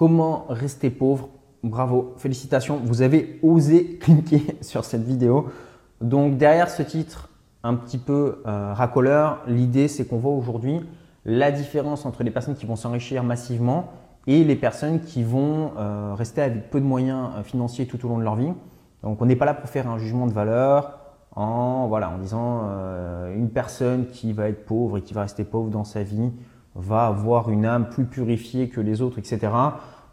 Comment rester pauvre Bravo, félicitations, vous avez osé cliquer sur cette vidéo. Donc derrière ce titre un petit peu euh, racoleur, l'idée c'est qu'on voit aujourd'hui la différence entre les personnes qui vont s'enrichir massivement et les personnes qui vont euh, rester avec peu de moyens euh, financiers tout au long de leur vie. Donc on n'est pas là pour faire un jugement de valeur en, disant une personne qui va être pauvre et qui va rester pauvre dans sa vie va avoir une âme plus purifiée que les autres, etc.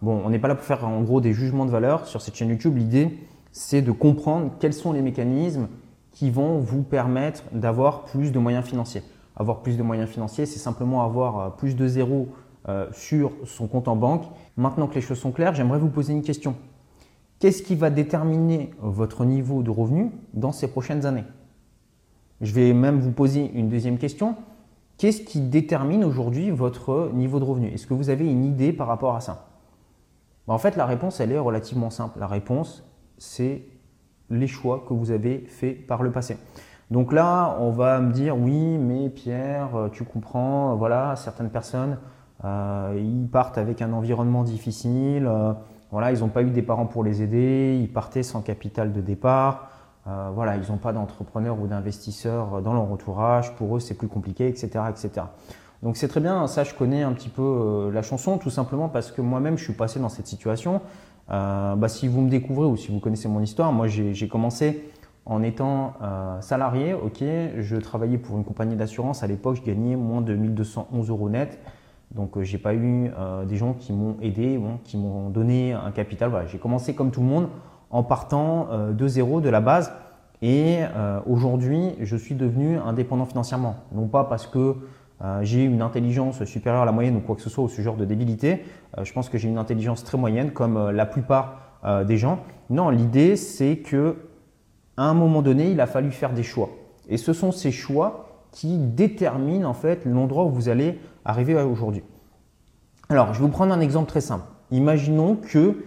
Bon, on n'est pas là pour faire en gros des jugements de valeur sur cette chaîne YouTube. L'idée, c'est de comprendre quels sont les mécanismes qui vont vous permettre d'avoir plus de moyens financiers. Avoir plus de moyens financiers, c'est simplement avoir euh, plus de zéros euh, sur son compte en banque. Maintenant que les choses sont claires, j'aimerais vous poser une question. Qu'est-ce qui va déterminer votre niveau de revenu dans ces prochaines années? Je vais même vous poser une deuxième question. Qu'est-ce qui détermine aujourd'hui votre niveau de revenu? Est-ce que vous avez une idée par rapport à ça? Bah, En fait, la réponse, elle est relativement simple. La réponse, c'est les choix que vous avez faits par le passé. Donc là, on va me dire, oui, mais Pierre, euh, tu comprends, voilà, certaines personnes, euh, ils partent avec un environnement difficile, euh, voilà, ils n'ont pas eu des parents pour les aider, ils partaient sans capital de départ, euh, voilà, ils n'ont pas d'entrepreneurs ou d'investisseurs dans leur entourage, pour eux c'est plus compliqué, etc. etc. Donc c'est très bien, ça je connais un petit peu euh, la chanson, tout simplement parce que moi-même je suis passé dans cette situation. Euh, bah, si vous me découvrez ou si vous connaissez mon histoire, moi j'ai commencé en étant salarié, ok, je travaillais pour une compagnie d'assurance, à l'époque je gagnais moins de 1211 euros net. Donc j'ai pas eu des gens qui m'ont aidé, qui m'ont donné un capital. J'ai commencé comme tout le monde en partant euh, de zéro, de la base. Et euh, aujourd'hui, je suis devenu indépendant financièrement. Non pas parce que euh, j'ai une intelligence supérieure à la moyenne ou quoi que ce soit ce genre de débilité. je pense que j'ai une intelligence très moyenne comme la plupart des gens. Non, l'idée c'est que à un moment donné, il a fallu faire des choix. Et ce sont ces choix qui déterminent en fait l'endroit où vous allez arriver aujourd'hui. Alors, je vais vous prendre un exemple très simple. Imaginons que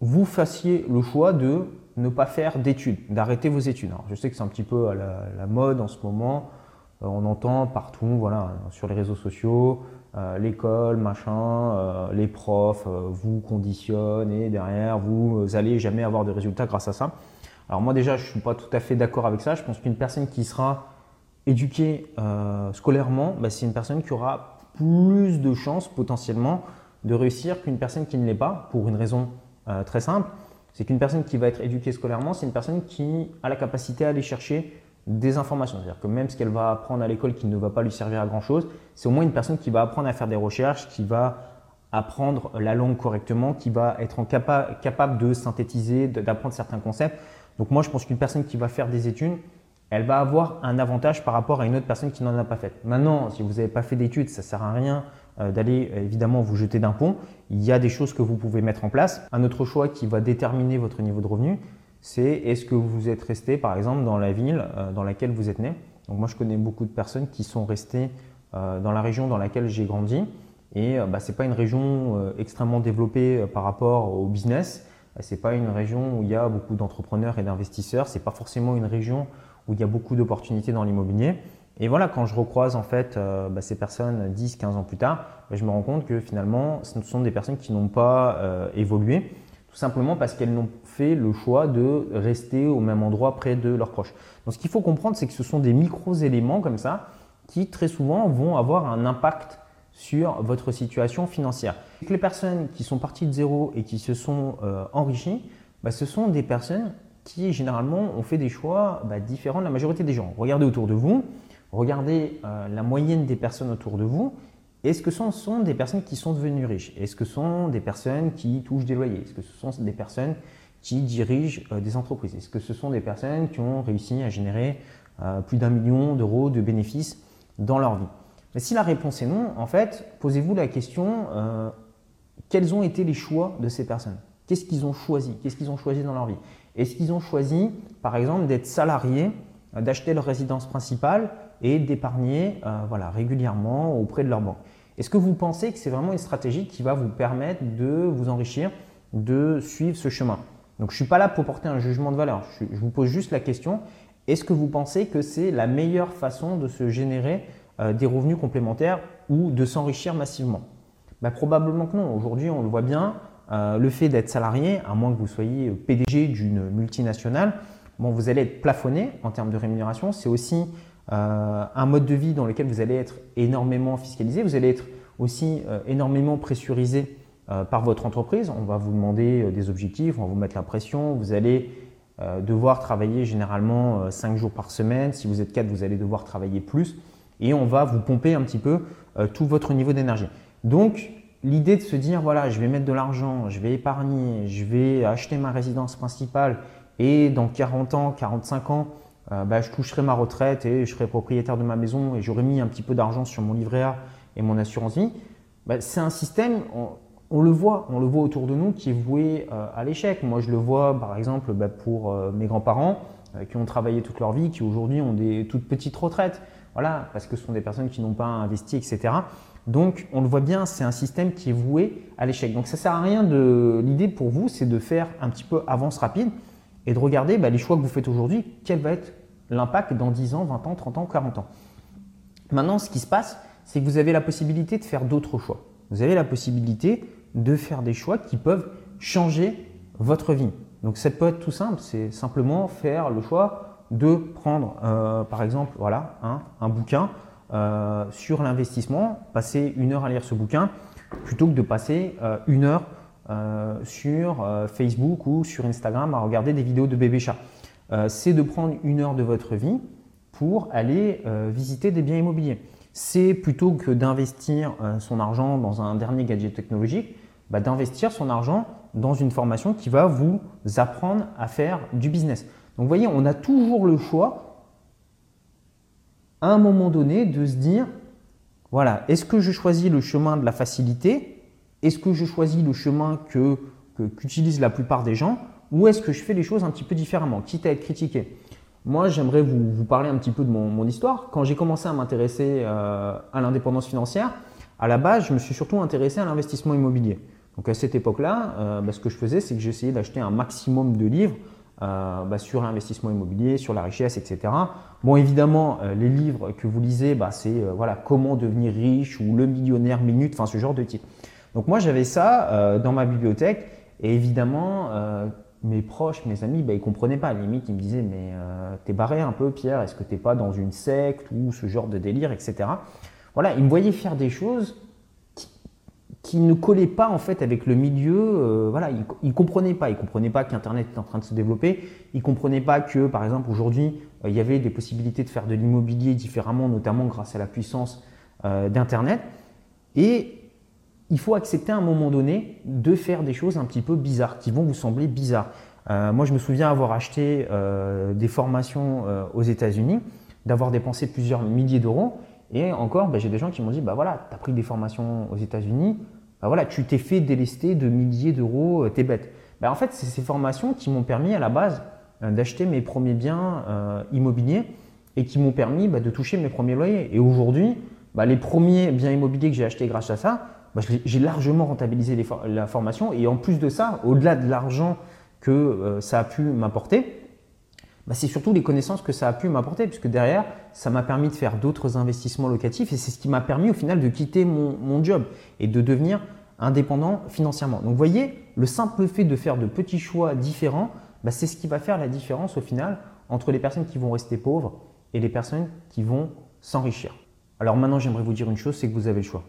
vous fassiez le choix de ne pas faire d'études, d'arrêter vos études. je sais que c'est un petit peu à la, mode en ce moment. Euh, on entend partout, voilà, sur les réseaux sociaux, euh, l'école, machin, euh, les profs vous conditionnent et derrière vous, n'allez jamais avoir de résultats grâce à ça. Alors moi déjà, je suis pas tout à fait d'accord avec ça. Je pense qu'une personne qui sera éduquée scolairement, bah, c'est une personne qui aura plus de chances potentiellement de réussir qu'une personne qui ne l'est pas, pour une raison euh, très simple, c'est qu'une personne qui va être éduquée scolairement, c'est une personne qui a la capacité à aller chercher des informations. C'est-à-dire que même ce qu'elle va apprendre à l'école qui ne va pas lui servir à grand-chose, c'est au moins une personne qui va apprendre à faire des recherches, qui va apprendre la langue correctement, qui va être capable de synthétiser, d'apprendre certains concepts. Donc moi, je pense qu'une personne qui va faire des études, elle va avoir un avantage par rapport à une autre personne qui n'en a pas fait. Maintenant, si vous n'avez pas fait d'études, ça ne sert à rien d'aller euh, évidemment vous jeter d'un pont. Il y a des choses que vous pouvez mettre en place. Un autre choix qui va déterminer votre niveau de revenu, c'est est-ce que vous êtes resté par exemple dans la ville euh, dans laquelle vous êtes né. Donc moi je connais beaucoup de personnes qui sont restées dans la région dans laquelle j'ai grandi et bah, ce n'est pas une région extrêmement développée par rapport au business. Ce n'est pas une région où il y a beaucoup d'entrepreneurs et d'investisseurs. Ce n'est pas forcément une région où il y a beaucoup d'opportunités dans l'immobilier. Et voilà, quand je recroise en fait euh, bah, ces personnes 10, 15 ans plus tard, bah, je me rends compte que finalement, ce sont des personnes qui n'ont pas euh, évolué, tout simplement parce qu'elles n'ont fait le choix de rester au même endroit près de leurs proches. Donc ce qu'il faut comprendre, c'est que ce sont des micros-éléments comme ça qui très souvent vont avoir un impact sur votre situation financière. les personnes qui sont parties de zéro et qui se sont euh, enrichies, bah, ce sont des personnes qui généralement ont fait des choix différents de la majorité des gens. Regardez autour de vous, regardez euh, la moyenne des personnes autour de vous. Est-ce que ce sont des personnes qui sont devenues riches? Est-ce que ce sont des personnes qui touchent des loyers? Est-ce que ce sont des personnes qui dirigent euh, des entreprises? Est-ce que ce sont des personnes qui ont réussi à générer euh, plus d'un million d'euros de bénéfices dans leur vie? Mais si la réponse est non, en fait, posez-vous la question quels ont été les choix de ces personnes? Qu'est-ce qu'ils ont choisi? Qu'est-ce qu'ils ont choisi dans leur vie? Est-ce qu'ils ont choisi, par exemple, d'être salariés, d'acheter leur résidence principale et d'épargner euh, voilà, régulièrement auprès de leur banque. Est-ce que vous pensez que c'est vraiment une stratégie qui va vous permettre de vous enrichir, de suivre ce chemin? Donc je ne suis pas là pour porter un jugement de valeur, je, vous pose juste la question, est-ce que vous pensez que c'est la meilleure façon de se générer euh, des revenus complémentaires ou de s'enrichir massivement? Bah, Probablement que non. Aujourd'hui, on le voit bien, euh, le fait d'être salarié, à moins que vous soyez PDG d'une multinationale, bon, vous allez être plafonné en termes de rémunération. C'est aussi euh, un mode de vie dans lequel vous allez être énormément fiscalisé. Vous allez être aussi euh, énormément pressurisé par votre entreprise. On va vous demander des objectifs, on va vous mettre la pression. Vous allez devoir travailler généralement 5 jours par semaine. Si vous êtes 4, vous allez devoir travailler plus. Et on va vous pomper un petit peu tout votre niveau d'énergie. Donc, l'idée de se dire, voilà, je vais mettre de l'argent, je vais épargner, je vais acheter ma résidence principale et dans 40 ans, 45 ans, euh, bah, je toucherai ma retraite et je serai propriétaire de ma maison et j'aurai mis un petit peu d'argent sur mon livret A et mon assurance vie, bah, c'est un système, on, le voit, on le voit autour de nous qui est voué euh, à l'échec. Moi, je le vois par exemple bah, pour euh, mes grands-parents qui ont travaillé toute leur vie, qui aujourd'hui ont des toutes petites retraites. Voilà, parce que ce sont des personnes qui n'ont pas investi, etc. Donc, on le voit bien, c'est un système qui est voué à l'échec. Donc, ça ne sert à rien de. L'idée pour vous, c'est de faire un petit peu avance rapide et de regarder bah, les choix que vous faites aujourd'hui, quel va être l'impact dans 10 ans, 20 ans, 30 ans, 40 ans? Maintenant, ce qui se passe, c'est que vous avez la possibilité de faire d'autres choix. Vous avez la possibilité de faire des choix qui peuvent changer votre vie. Donc, ça peut être tout simple, c'est simplement faire le choix de prendre, euh, par exemple, voilà, un bouquin euh, sur l'investissement, passer une heure à lire ce bouquin plutôt que de passer euh, une heure sur Facebook ou sur Instagram à regarder des vidéos de bébé chat. c'est de prendre une heure de votre vie pour aller visiter des biens immobiliers. C'est plutôt que d'investir son argent dans un dernier gadget technologique, bah, d'investir son argent dans une formation qui va vous apprendre à faire du business. Donc vous voyez, on a toujours le choix à un moment donné de se dire, voilà, est-ce que je choisis le chemin de la facilité Est-ce que je choisis le chemin que, qu'utilisent la plupart des gens Ou est-ce que je fais les choses un petit peu différemment, quitte à être critiqué? Moi, j'aimerais vous, parler un petit peu de mon, histoire. Quand j'ai commencé à m'intéresser euh, à l'indépendance financière, à la base, je me suis surtout intéressé à l'investissement immobilier. Donc à cette époque-là, euh, bah, ce que je faisais, c'est que j'essayais d'acheter un maximum de livres euh, bah, sur l'investissement immobilier, sur la richesse, etc. Bon, évidemment, les livres que vous lisez, bah, c'est voilà comment devenir riche ou le millionnaire minute, enfin ce genre de titre. Donc moi, j'avais ça dans ma bibliothèque et évidemment, mes proches, mes amis, bah, ils comprenaient pas. Limite, ils me disaient mais t'es barré un peu, Pierre. Est-ce que t'es pas dans une secte ou ce genre de délire, etc. Voilà, ils me voyaient faire des choses qui ne collait pas en fait avec le milieu. Euh, voilà, il, ne comprenait pas. Il comprenait pas qu'Internet était en train de se développer. Il comprenait pas que, par exemple, aujourd'hui, euh, il y avait des possibilités de faire de l'immobilier différemment, notamment grâce à la puissance euh, d'Internet. Et il faut accepter à un moment donné de faire des choses un petit peu bizarres, qui vont vous sembler bizarres. moi, je me souviens avoir acheté des formations aux États-Unis, d'avoir dépensé plusieurs milliers d'euros. Et encore, ben, j'ai des gens qui m'ont dit, bah voilà, tu as pris des formations aux États-Unis, bah voilà, tu t'es fait délester de milliers d'euros, euh, t'es bête. Ben, en fait, c'est ces formations qui m'ont permis à la base euh, d'acheter mes premiers biens euh, immobiliers et qui m'ont permis bah, de toucher mes premiers loyers. Et aujourd'hui, bah, les premiers biens immobiliers que j'ai achetés grâce à ça, j'ai largement rentabilisé la formation. Et en plus de ça, au-delà de l'argent que ça a pu m'apporter, bah, c'est surtout les connaissances que ça a pu m'apporter, puisque derrière, ça m'a permis de faire d'autres investissements locatifs et c'est ce qui m'a permis au final de quitter mon, job et de devenir indépendant financièrement. Donc vous voyez, le simple fait de faire de petits choix différents, bah, c'est ce qui va faire la différence au final entre les personnes qui vont rester pauvres et les personnes qui vont s'enrichir. Alors maintenant, j'aimerais vous dire une chose, c'est que vous avez le choix.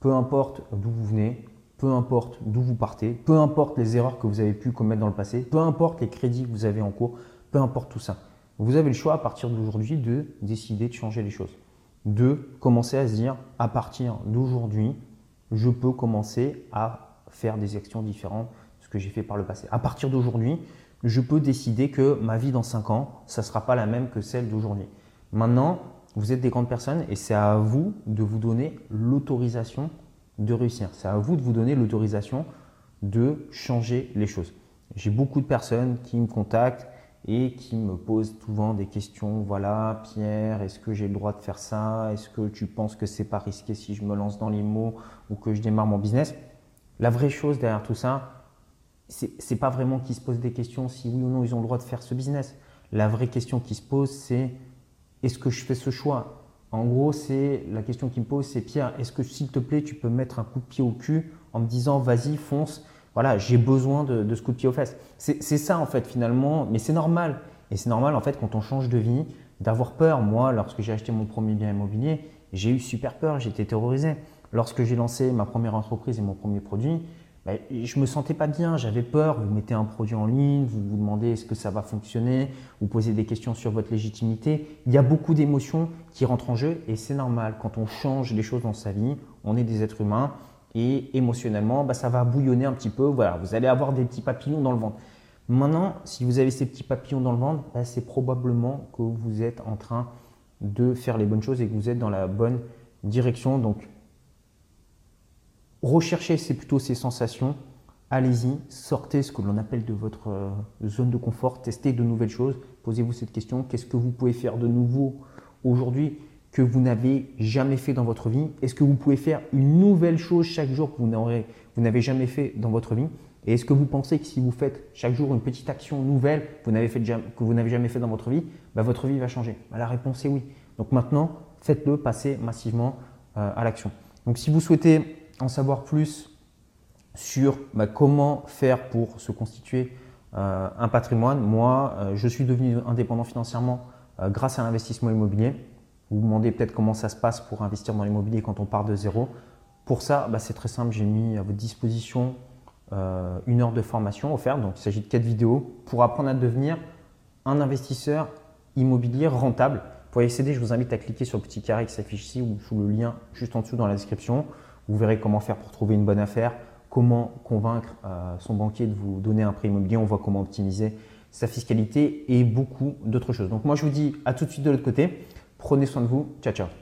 Peu importe d'où vous venez, peu importe d'où vous partez, peu importe les erreurs que vous avez pu commettre dans le passé, peu importe les crédits que vous avez en cours, peu importe tout ça. Vous avez le choix à partir d'aujourd'hui de décider de changer les choses. De commencer à se dire, à partir d'aujourd'hui, je peux commencer à faire des actions différentes de ce que j'ai fait par le passé. À partir d'aujourd'hui, je peux décider que ma vie dans 5 ans, ça ne sera pas la même que celle d'aujourd'hui. Maintenant, vous êtes des grandes personnes et c'est à vous de vous donner l'autorisation de réussir. C'est à vous de vous donner l'autorisation de changer les choses. J'ai beaucoup de personnes qui me contactent et qui me pose souvent des questions. Voilà, Pierre, est-ce que j'ai le droit de faire ça? Est-ce que tu penses que c'est pas risqué si je me lance dans les mots ou que je démarre mon business? La vraie chose derrière tout ça, c'est pas vraiment qu'ils se posent des questions si oui ou non ils ont le droit de faire ce business. La vraie question qui se pose, c'est est-ce que je fais ce choix? En gros, c'est la question qu'il me pose, c'est Pierre, est-ce que s'il te plaît, tu peux mettre un coup de pied au cul en me disant vas-y, fonce, voilà, j'ai besoin de, ce coup de pied aux fesses? C'est ça en fait finalement, mais c'est normal. Et c'est normal en fait quand on change de vie d'avoir peur. Moi, lorsque j'ai acheté mon premier bien immobilier, j'ai eu super peur, j'étais terrorisé. Lorsque j'ai lancé ma première entreprise et mon premier produit, je me sentais pas bien, j'avais peur. Vous mettez un produit en ligne, vous vous demandez est-ce que ça va fonctionner, vous posez des questions sur votre légitimité. Il y a beaucoup d'émotions qui rentrent en jeu et c'est normal. Quand on change des choses dans sa vie, on est des êtres humains et émotionnellement, bah, ça va bouillonner un petit peu. Voilà, vous allez avoir des petits papillons dans le ventre. Maintenant, si vous avez ces petits papillons dans le ventre, bah, c'est probablement que vous êtes en train de faire les bonnes choses et que vous êtes dans la bonne direction. Donc, recherchez c'est plutôt ces sensations. Allez-y, sortez ce que l'on appelle de votre euh, zone de confort, testez de nouvelles choses, posez-vous cette question, qu'est-ce que vous pouvez faire de nouveau aujourd'hui que vous n'avez jamais fait dans votre vie? Est-ce que vous pouvez faire une nouvelle chose chaque jour que vous n'avez jamais fait dans votre vie? Et est-ce que vous pensez que si vous faites chaque jour une petite action nouvelle que vous n'avez jamais fait dans votre vie, bah, votre vie va changer? Bah, La réponse est oui. Donc maintenant, faites-le, passez massivement euh, à l'action. Donc si vous souhaitez en savoir plus sur bah, comment faire pour se constituer euh, un patrimoine, moi, euh, je suis devenu indépendant financièrement grâce à l'investissement immobilier. Vous vous demandez peut-être comment ça se passe pour investir dans l'immobilier quand on part de zéro. Pour ça, bah, c'est très simple. J'ai mis à votre disposition euh, une heure de formation offerte. Donc, il s'agit de quatre vidéos pour apprendre à devenir un investisseur immobilier rentable. Pour y accéder, je vous invite à cliquer sur le petit carré qui s'affiche ici ou sous le lien juste en dessous dans la description. Vous verrez comment faire pour trouver une bonne affaire, comment convaincre euh, son banquier de vous donner un prêt immobilier. On voit comment optimiser sa fiscalité et beaucoup d'autres choses. Donc moi, je vous dis à tout de suite de l'autre côté. Prenez soin de vous. Ciao, ciao.